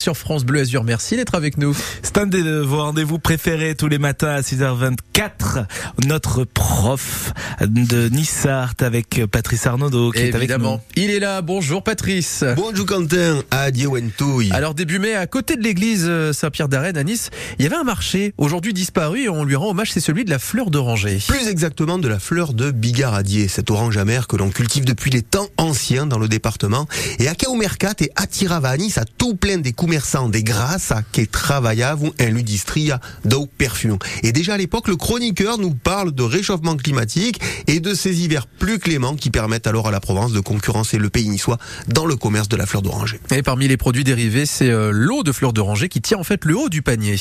sur France Bleu Azur. Merci d'être avec nous. C'est un de vos rendez-vous préférés tous les matins à 6h24. Notre prof de Nissart avec Patrice Arnaudot qui est avec Évidemment, nous. il est là. Bonjour Patrice. Bonjour Quentin, adieu Wentouille. Alors début mai, à côté de l'église euh, Saint-Pierre d'Arène à Nice, il y avait un marché, aujourd'hui disparu, et on lui rend hommage, c'est celui de la fleur d'oranger. Plus exactement de la fleur de bigaradier, cette orange amère que l'on cultive depuis les temps anciens dans le département. Et à Mercat et à Tirava à Nice, à tout plein des commerçants des grâces à qui travaillaient en l'industria d'eau perfume. Et déjà à l'époque, le chroniqueur nous parle de réchauffement climatique et de ces hivers plus cléments qui permettent alors à la Provence de concurrencer le pays niçois dans le commerce de la fleur d'oranger. Et parmi les produits dérivés, c'est euh, l'eau de fleur d'oranger qui tient en fait le haut du panier.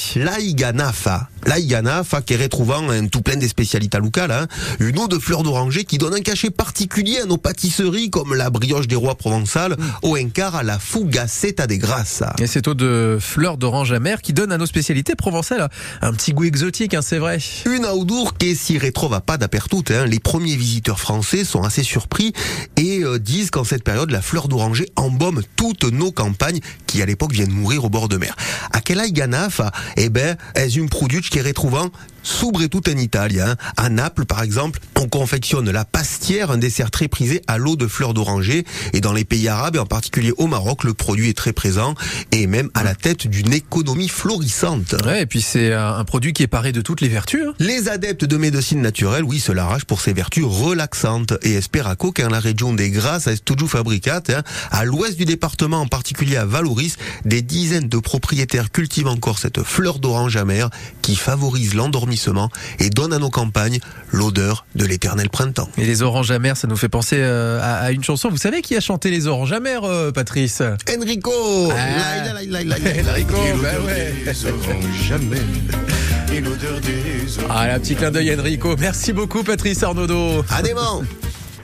L'aiganafa. L'aiganafa qui est retrouvant un tout plein des spécialités locales. Hein. Une eau de fleur d'oranger qui donne un cachet particulier à nos pâtisseries comme la brioche des rois provençale ou un quart à la fugacetta des grasses. Et cette eau de fleur d'orange amère qui donne à nos spécialités provençales un petit goût exotique, hein, c'est vrai. Une audour qui s'y retrova pas d'apertute. Hein. Les premiers visiteurs français sont assez surpris et euh, disent qu'en cette période, la fleur d'oranger embaume toutes nos campagnes qui à l'époque viennent mourir au bord de mer. À quel aiganafa Eh ben, est une produit qui est retrouvant tout en Italie. Hein. À Naples, par exemple, on confectionne la pastière, un dessert très prisé à l'eau de fleurs d'oranger. Et dans les pays arabes, et en particulier au Maroc, le produit est très présent et même à la tête d'une économie florissante. Ouais, et puis c'est un un produit qui est paré de toutes les vertus. hein. Les adeptes de médecine naturelle, oui, se l'arrachent pour ses vertus relaxantes et espèrent qu'en la région des Grasses, est toujours fabricate, hein, à l'ouest du département, en particulier à Valoris, des dizaines de propriétaires cultivent encore cette fleur d'orange amère qui favorise l'endormissement et donne à nos campagnes l'odeur de l'éternel printemps. Et les oranges amères, ça nous fait penser euh, à, à une chanson. Vous savez qui a chanté les oranges amères, euh, Patrice? Enrico Ah. Laïla, laïla, laïla. Enrico, bah ouais. Et des Ah, un petit clin d'œil Enrico. Merci beaucoup Patrice Arnaudot. Adément